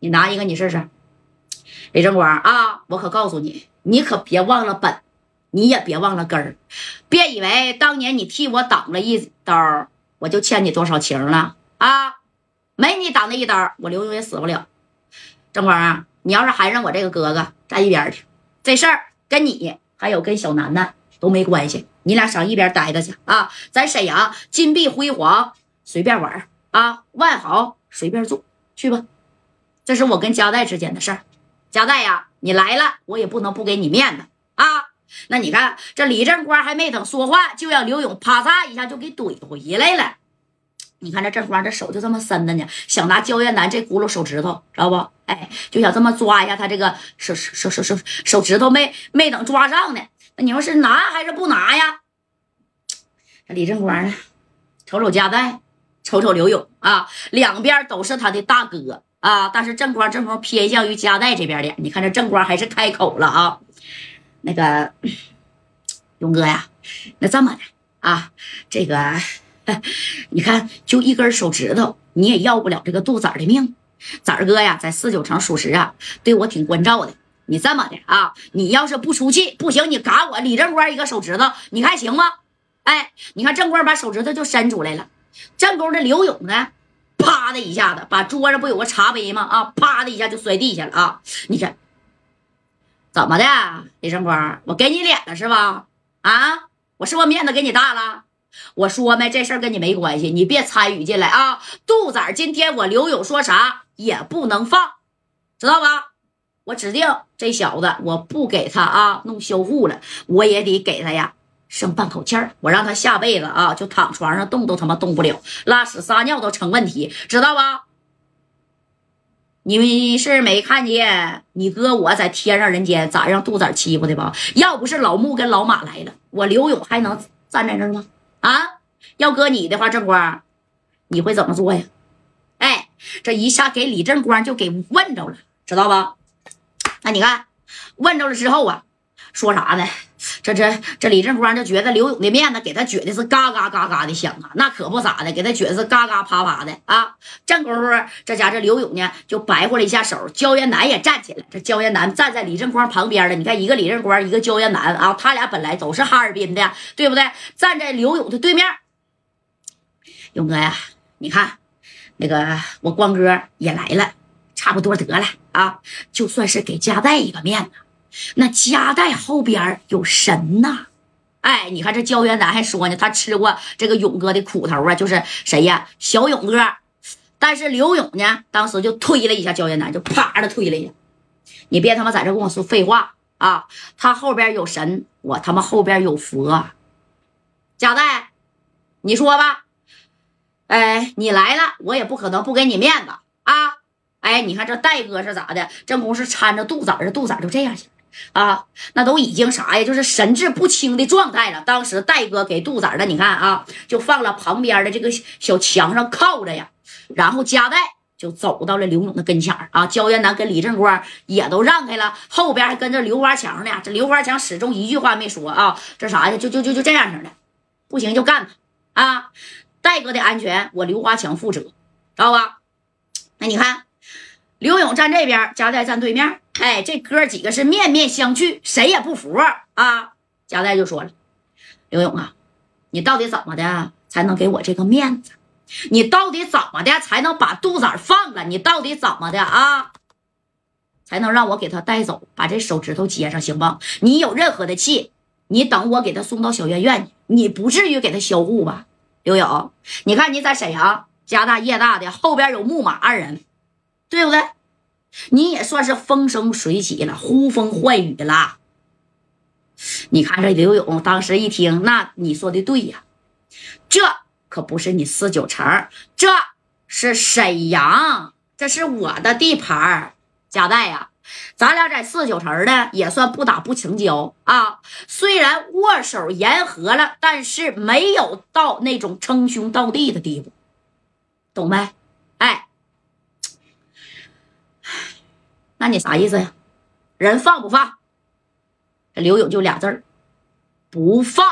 你拿一个，你试试。李正光啊，我可告诉你，你可别忘了本，你也别忘了根儿，别以为当年你替我挡了一刀，我就欠你多少情了啊！没你挡那一刀，我刘勇也死不了。正光啊，你要是还让我这个哥哥站一边去，这事儿跟你还有跟小楠楠都没关系，你俩上一边待着去啊！咱沈阳金碧辉煌，随便玩啊，万豪随便住去吧。这是我跟加代之间的事儿。加代呀，你来了，我也不能不给你面子啊！那你看，这李正光还没等说话，就让刘勇啪嚓一下就给怼回来了。你看这正光这手就这么伸的呢，想拿焦艳楠这轱辘手指头，知道不？哎，就想这么抓一下他这个手手手手手指头，没没等抓上呢。那你说是拿还是不拿呀？这李正光呢，瞅瞅加代，瞅瞅刘勇啊，两边都是他的大哥。啊！但是正光正光偏向于加代这边的，你看这正光还是开口了啊。那个 勇哥呀，那这么的啊，这个 你看就一根手指头，你也要不了这个杜子的命。子儿哥呀，在四九城属实啊，对我挺关照的。你这么的啊，你要是不出气，不行，你嘎我李正光一个手指头，你看行吗？哎，你看正光把手指头就伸出来了，正宫的刘勇呢？啪的一下子，把桌上不有个茶杯吗？啊，啪的一下就摔地下了啊！你看怎么的，李正光，我给你脸了是吧？啊，我是不是面子给你大了？我说没，这事儿跟你没关系，你别参与进来啊！杜仔今天我刘勇说啥也不能放，知道吧？我指定这小子，我不给他啊弄销户了，我也得给他呀。剩半口气儿，我让他下辈子啊，就躺床上动都他妈动不了，拉屎撒尿都成问题，知道吧？你们是没看见你哥我在天上人间咋让杜子欺负的吧？要不是老穆跟老马来了，我刘勇还能站在这儿吗？啊，要搁你的话，正光，你会怎么做呀？哎，这一下给李正光就给问着了，知道吧？那你看，问着了之后啊，说啥呢？这这这李正光就觉得刘勇的面子给他撅的是嘎嘎嘎嘎的响啊，那可不咋的，给他撅的是嘎嘎啪啪的啊。正功夫，这家这刘勇呢就白活了一下手，焦彦南也站起来，这焦彦南站在李正光旁边了。你看，一个李正光，一个焦彦南啊，他俩本来都是哈尔滨的，对不对？站在刘勇的对面。勇哥呀，你看那个我光哥也来了，差不多得了啊，就算是给家带一个面子。那夹带后边有神呐，哎，你看这焦元南还说呢，他吃过这个勇哥的苦头啊，就是谁呀？小勇哥。但是刘勇呢，当时就推了一下焦元南，就啪的推了一下。你别他妈在这跟我说废话啊！他后边有神，我他妈后边有佛。贾代，你说吧，哎，你来了，我也不可能不给你面子啊！哎，你看这戴哥是咋的？正宫是搀着杜子儿，杜子就这样型。啊，那都已经啥呀？就是神志不清的状态了。当时戴哥给杜子的，你看啊，就放了旁边的这个小墙上靠着呀。然后加代就走到了刘勇的跟前啊。焦艳南跟李正光也都让开了，后边还跟着刘华强呢。这刘华强始终一句话没说啊。这啥呀？就就就就这样式的，不行就干他啊！戴哥的安全，我刘华强负责，知道吧？那你看，刘勇站这边，加代站对面。哎，这哥几个是面面相觑，谁也不服啊！加代就说了：“刘勇啊，你到底怎么的才能给我这个面子？你到底怎么的才能把杜子放了？你到底怎么的啊？才能让我给他带走，把这手指头接上，行不？你有任何的气，你等我给他送到小院院去，你不至于给他销户吧？刘勇，你看你在沈阳家大业大的，后边有木马二人，对不对？”你也算是风生水起了，呼风唤雨了。你看这刘勇当时一听，那你说的对呀，这可不是你四九城，这是沈阳，这是我的地盘贾代呀，咱俩在四九城呢，也算不打不成交啊。虽然握手言和了，但是没有到那种称兄道弟的地步，懂没？哎。那你啥意思呀？人放不放？刘勇就俩字儿，不放。